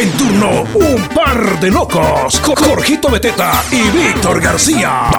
En turno, un par de locos. Jorgito Beteta y Víctor García.